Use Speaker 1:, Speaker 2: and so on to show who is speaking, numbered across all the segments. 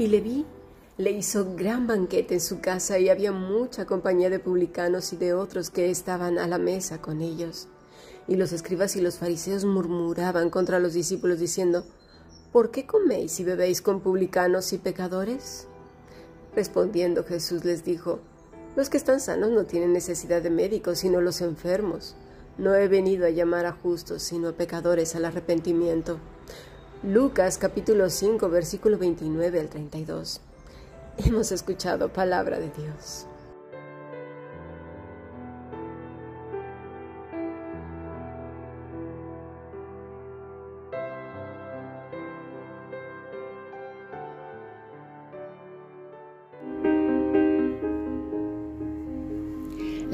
Speaker 1: Y le vi le hizo gran banquete en su casa y había mucha compañía de publicanos y de otros que estaban a la mesa con ellos. Y los escribas y los fariseos murmuraban contra los discípulos diciendo, ¿Por qué coméis y bebéis con publicanos y pecadores? Respondiendo Jesús les dijo, Los que están sanos no tienen necesidad de médicos, sino los enfermos. No he venido a llamar a justos, sino a pecadores al arrepentimiento. Lucas capítulo 5 versículo 29 al 32. Hemos escuchado palabra de Dios.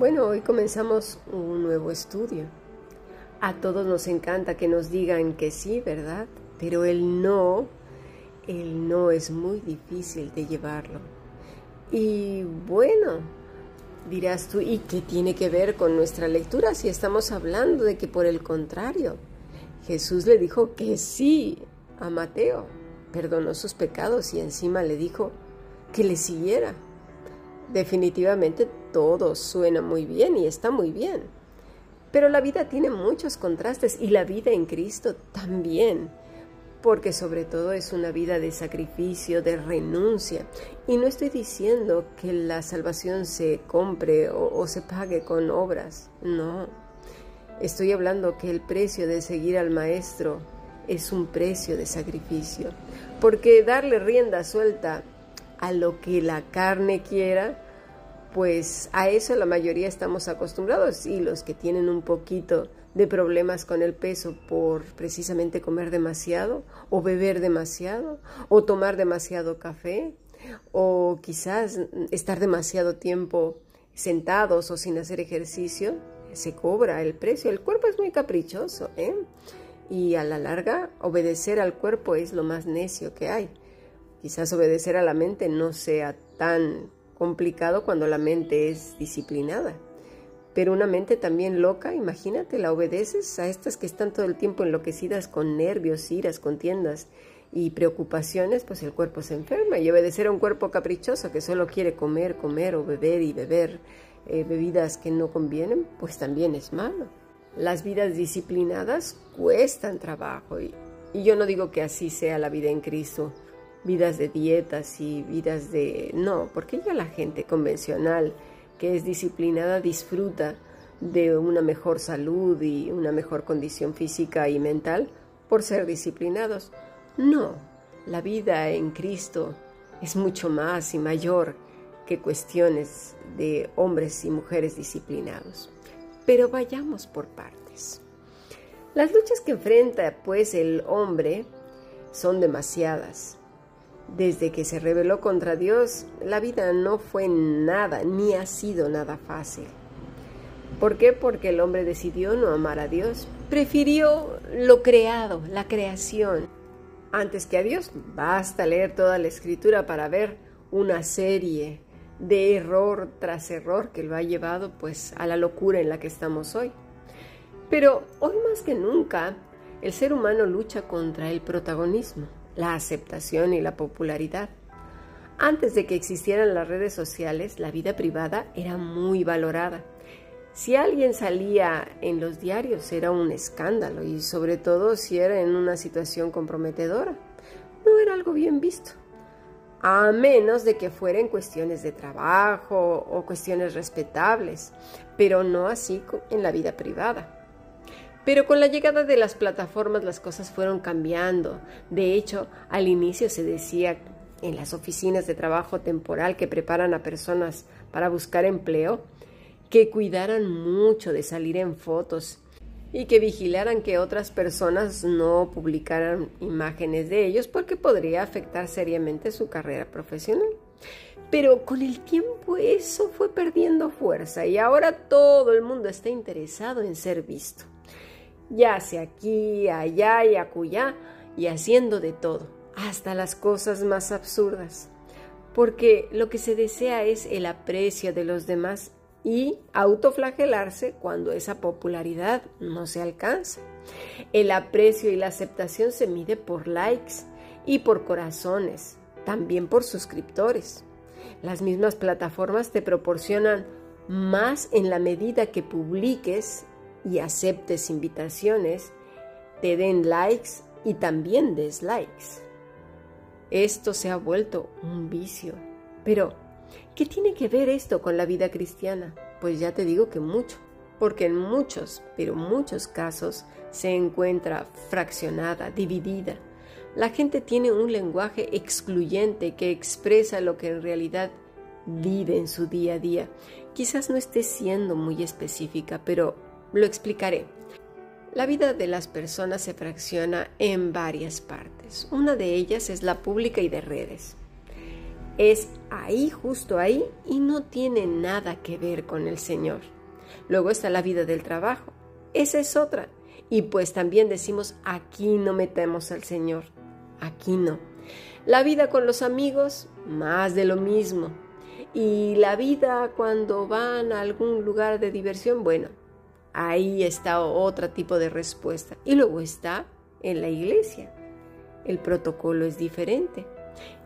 Speaker 1: Bueno, hoy comenzamos un nuevo estudio. A todos nos encanta que nos digan que sí, ¿verdad? Pero el no, el no es muy difícil de llevarlo. Y bueno, dirás tú, ¿y qué tiene que ver con nuestra lectura si estamos hablando de que por el contrario, Jesús le dijo que sí a Mateo, perdonó sus pecados y encima le dijo que le siguiera? Definitivamente todo suena muy bien y está muy bien. Pero la vida tiene muchos contrastes y la vida en Cristo también, porque sobre todo es una vida de sacrificio, de renuncia. Y no estoy diciendo que la salvación se compre o, se pague con obras, no. Estoy hablando que el precio de seguir al Maestro es un precio de sacrificio, porque darle rienda suelta a lo que la carne quiera, pues a eso la mayoría estamos acostumbrados y los que tienen un poquito de problemas con el peso por precisamente comer demasiado o beber demasiado o tomar demasiado café o quizás estar demasiado tiempo sentados o sin hacer ejercicio, se cobra el precio. El cuerpo es muy caprichoso, ¿eh? Y a la larga, obedecer al cuerpo es lo más necio que hay. Quizás obedecer a la mente no sea tan complicado cuando la mente es disciplinada. Pero una mente también loca, imagínate, la obedeces a estas que están todo el tiempo enloquecidas con nervios, iras, contiendas y preocupaciones, pues el cuerpo se enferma. Y obedecer a un cuerpo caprichoso que solo quiere comer, comer o beber y beber eh, bebidas que no convienen, pues también es malo. Las vidas disciplinadas cuestan trabajo y, y yo no digo que así sea la vida en Cristo, vidas de dietas y vidas de... No, porque ya la gente convencional que es disciplinada disfruta de una mejor salud y una mejor condición física y mental por ser disciplinados. No, la vida en Cristo es mucho más y mayor que cuestiones de hombres y mujeres disciplinados. Pero vayamos por partes. Las luchas que enfrenta pues el hombre son demasiadas desde que se rebeló contra Dios, la vida no fue nada, ni ha sido nada fácil. ¿Por qué? Porque el hombre decidió no amar a Dios. Prefirió lo creado, la creación, antes que a Dios. Basta leer toda la escritura para ver una serie de error tras error que lo ha llevado pues a la locura en la que estamos hoy. Pero hoy más que nunca, el ser humano lucha contra el protagonismo la aceptación y la popularidad. Antes de que existieran las redes sociales, la vida privada era muy valorada. Si alguien salía en los diarios era un escándalo y sobre todo si era en una situación comprometedora. No era algo bien visto. A menos de que fuera en cuestiones de trabajo o cuestiones respetables, pero no así en la vida privada. Pero con la llegada de las plataformas las cosas fueron cambiando. De hecho, al inicio se decía en las oficinas de trabajo temporal que preparan a personas para buscar empleo, que cuidaran mucho de salir en fotos y que vigilaran que otras personas no publicaran imágenes de ellos porque podría afectar seriamente su carrera profesional. Pero con el tiempo eso fue perdiendo fuerza y ahora todo el mundo está interesado en ser visto. Ya sea aquí, allá y acullá y haciendo de todo, hasta las cosas más absurdas. Porque lo que se desea es el aprecio de los demás y autoflagelarse cuando esa popularidad no se alcanza. El aprecio y la aceptación se mide por likes y por corazones, también por suscriptores. Las mismas plataformas te proporcionan más en la medida que publiques y aceptes invitaciones, te den likes y también dislikes. Esto se ha vuelto un vicio. Pero, ¿qué tiene que ver esto con la vida cristiana? Pues ya te digo que mucho, porque en muchos, pero muchos casos se encuentra fraccionada, dividida. La gente tiene un lenguaje excluyente que expresa lo que en realidad vive en su día a día. Quizás no esté siendo muy específica, pero lo explicaré. La vida de las personas se fracciona en varias partes. Una de ellas es la pública y de redes. Es ahí, justo ahí, y no tiene nada que ver con el Señor. Luego está la vida del trabajo. Esa es otra. Y pues también decimos, aquí no metemos al Señor. Aquí no. La vida con los amigos, más de lo mismo. Y la vida cuando van a algún lugar de diversión, bueno, Ahí está otro tipo de respuesta. Y luego está en la iglesia. El protocolo es diferente.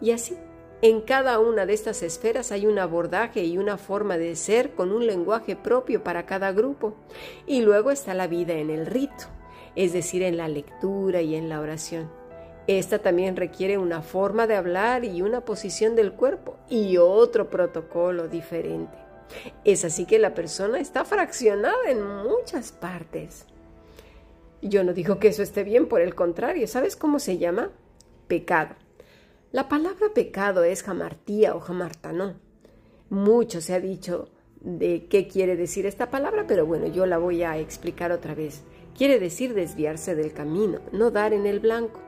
Speaker 1: Y así, en cada una de estas esferas hay un abordaje y una forma de ser con un lenguaje propio para cada grupo. Y luego está la vida en el rito, es decir, en la lectura y en la oración. Esta también requiere una forma de hablar y una posición del cuerpo y otro protocolo diferente. Es así que la persona está fraccionada en muchas partes. Yo no digo que eso esté bien, por el contrario, ¿sabes cómo se llama? Pecado. La palabra pecado es jamartía o jamartanó. Mucho se ha dicho de qué quiere decir esta palabra, pero bueno, yo la voy a explicar otra vez. Quiere decir desviarse del camino, no dar en el blanco.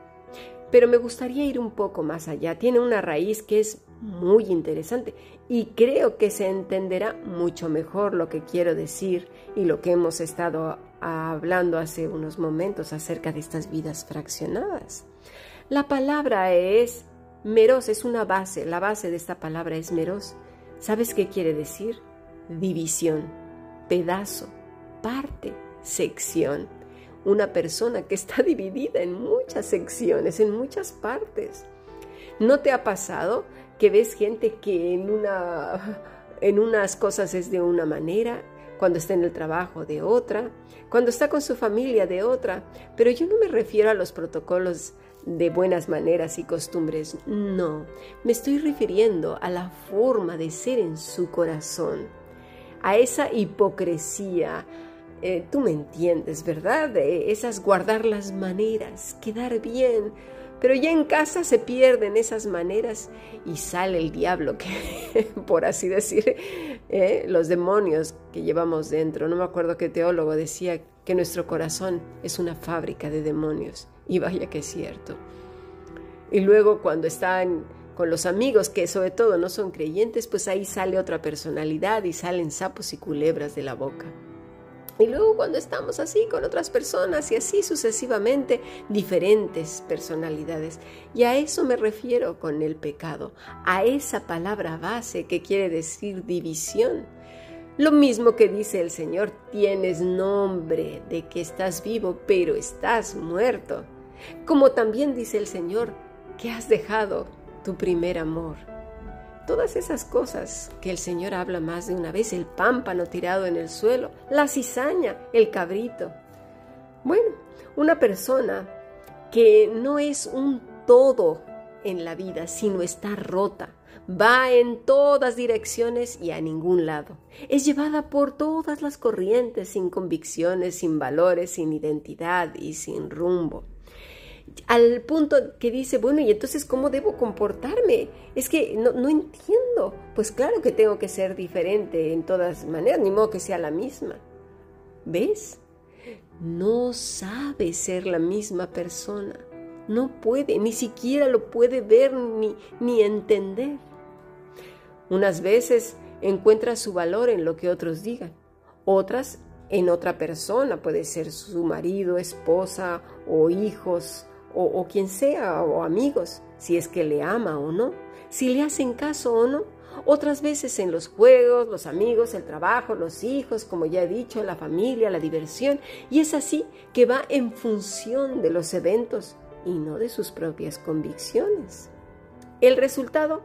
Speaker 1: Pero me gustaría ir un poco más allá. Tiene una raíz que es muy interesante y creo que se entenderá mucho mejor lo que quiero decir y lo que hemos estado hablando hace unos momentos acerca de estas vidas fraccionadas. La palabra es meros, es una base, la base de esta palabra es meros. ¿Sabes qué quiere decir? División, pedazo, parte, sección. Una persona que está dividida en muchas secciones, en muchas partes. ¿No te ha pasado que ves gente que en, una, en unas cosas es de una manera, cuando está en el trabajo de otra, cuando está con su familia de otra, pero yo no me refiero a los protocolos de buenas maneras y costumbres, no, me estoy refiriendo a la forma de ser en su corazón, a esa hipocresía, eh, tú me entiendes, ¿verdad? esas guardar las maneras, quedar bien, pero ya en casa se pierden esas maneras y sale el diablo, que, por así decir, ¿eh? los demonios que llevamos dentro. No me acuerdo qué teólogo decía que nuestro corazón es una fábrica de demonios. Y vaya que es cierto. Y luego cuando están con los amigos que sobre todo no son creyentes, pues ahí sale otra personalidad y salen sapos y culebras de la boca. Y luego cuando estamos así con otras personas y así sucesivamente, diferentes personalidades. Y a eso me refiero con el pecado, a esa palabra base que quiere decir división. Lo mismo que dice el Señor, tienes nombre de que estás vivo, pero estás muerto. Como también dice el Señor, que has dejado tu primer amor. Todas esas cosas que el Señor habla más de una vez, el pámpano tirado en el suelo, la cizaña, el cabrito. Bueno, una persona que no es un todo en la vida, sino está rota, va en todas direcciones y a ningún lado. Es llevada por todas las corrientes, sin convicciones, sin valores, sin identidad y sin rumbo. Al punto que dice, bueno, ¿y entonces cómo debo comportarme? Es que no, no entiendo. Pues claro que tengo que ser diferente en todas maneras, ni modo que sea la misma. ¿Ves? No sabe ser la misma persona. No puede, ni siquiera lo puede ver ni, ni entender. Unas veces encuentra su valor en lo que otros digan, otras en otra persona, puede ser su marido, esposa o hijos o, o, quien sea o amigos, si es que le ama o no, si le hacen caso o no. Otras veces en los juegos, los amigos, el trabajo, los hijos, como ya he dicho, la familia, la diversión. Y es así que va en función de los eventos y no de sus propias convicciones. El resultado,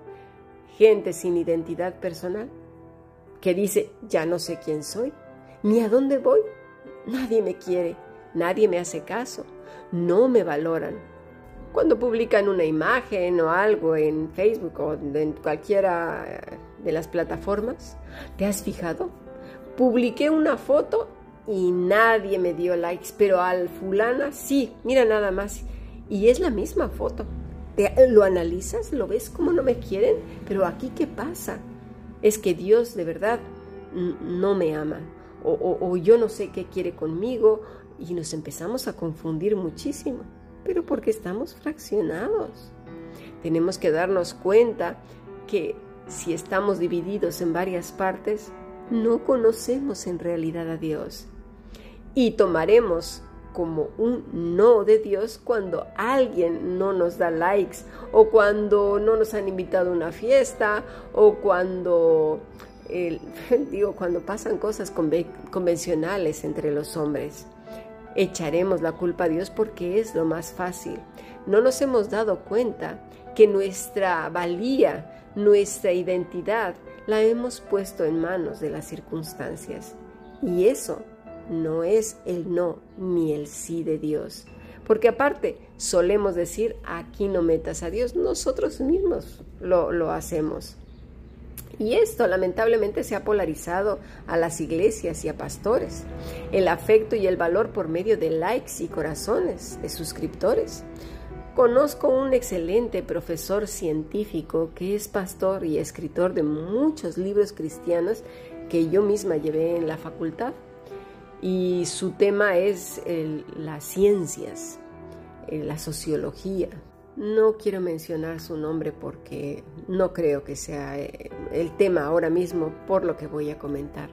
Speaker 1: gente sin identidad personal, que dice, ya no sé quién soy, ni a dónde voy. Nadie me quiere, nadie me hace caso, no me valoran. Cuando publican una imagen o algo en Facebook o en cualquiera de las plataformas, ¿te has fijado? Publiqué una foto y nadie me dio likes, pero al fulana sí, mira nada más. Y es la misma foto. ¿Lo analizas? ¿Lo ves como no me quieren? Pero aquí, ¿qué pasa? Es que Dios de verdad no me ama. O, yo no sé qué quiere conmigo. Y nos empezamos a confundir muchísimo. Pero porque estamos fraccionados. Tenemos que darnos cuenta que si estamos divididos en varias partes, no conocemos en realidad a Dios. Y tomaremos como un no de Dios cuando alguien no nos da likes o cuando no nos han invitado a una fiesta o cuando digo cuando pasan cosas convencionales entre los hombres. Echaremos la culpa a Dios porque es lo más fácil. No nos hemos dado cuenta que nuestra valía, nuestra identidad, la hemos puesto en manos de las circunstancias. Y eso no es el no ni el sí de Dios. Porque aparte, solemos decir, aquí no metas a Dios, nosotros mismos lo, lo hacemos. Y esto lamentablemente se ha polarizado a las iglesias y a pastores. El afecto y el valor por medio de likes y corazones de suscriptores. Conozco un excelente profesor científico que es pastor y escritor de muchos libros cristianos que yo misma llevé en la facultad y su tema es las ciencias, eh, la sociología. No quiero mencionar su nombre porque no creo que sea eh, el tema ahora mismo por lo que voy a comentar.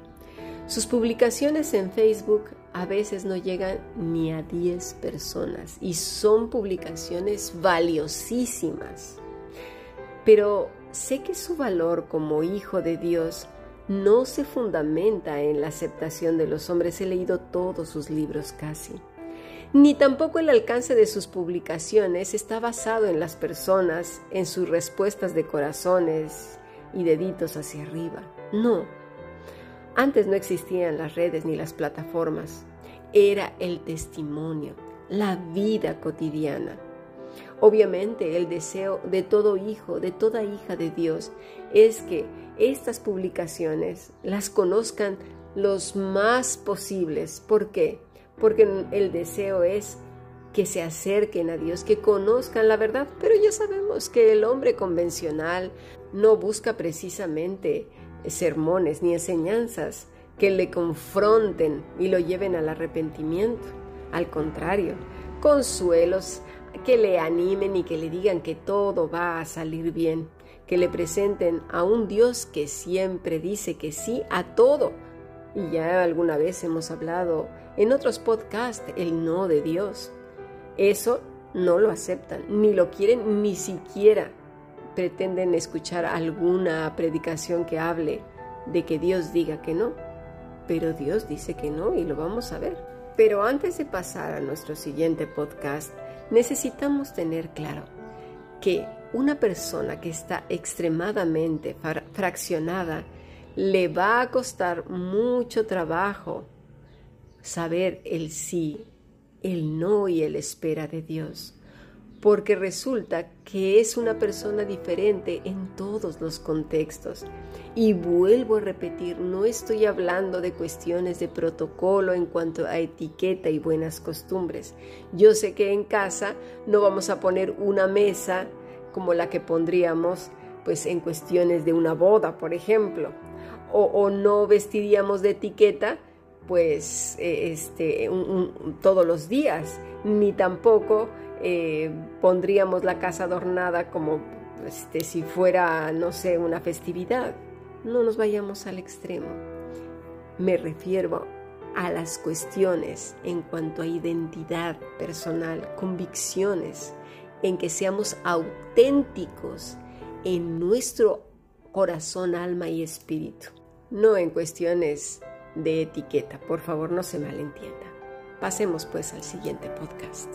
Speaker 1: Sus publicaciones en Facebook a veces no llegan ni a 10 personas y son publicaciones valiosísimas. Pero sé que su valor como hijo de Dios no se fundamenta en la aceptación de los hombres. He leído todos sus libros casi. Ni tampoco el alcance de sus publicaciones está basado en las personas, en sus respuestas de corazones y deditos hacia arriba. No. Antes no existían las redes ni las plataformas. Era el testimonio, la vida cotidiana. Obviamente el deseo de todo hijo, de toda hija de Dios, es que estas publicaciones las conozcan los más posibles. ¿Por qué? Porque el deseo es que se acerquen a Dios, que conozcan la verdad, pero ya sabemos que el hombre convencional no busca precisamente sermones ni enseñanzas que le confronten y lo lleven al arrepentimiento. Al contrario, consuelos que le animen y que le digan que todo va a salir bien, que le presenten a un Dios que siempre dice que sí a todo. Y ya alguna vez hemos hablado en otros podcasts el no de Dios. Eso no lo aceptan, ni lo quieren, ni siquiera pretenden escuchar alguna predicación que hable de que Dios diga que no. Pero Dios dice que no y lo vamos a ver. Pero antes de pasar a nuestro siguiente podcast, necesitamos tener claro que una persona que está extremadamente fraccionada le va a costar mucho trabajo saber el sí, el no y el espera de Dios. porque resulta que es una persona diferente en todos los contextos. Y vuelvo a repetir, no estoy hablando de cuestiones de protocolo en cuanto a etiqueta y buenas costumbres. Yo sé que en casa no vamos a poner una mesa como la que pondríamos pues en cuestiones de una boda, por ejemplo, o, no vestiríamos de etiqueta pues eh, este, todos los días, ni tampoco eh, pondríamos la casa adornada como este, si fuera, no sé, una festividad. No nos vayamos al extremo. Me refiero a las cuestiones en cuanto a identidad personal, convicciones, en que seamos auténticos en nuestro corazón, alma y espíritu, no en cuestiones de etiqueta. Por favor, no se malentienda. Pasemos pues al siguiente podcast.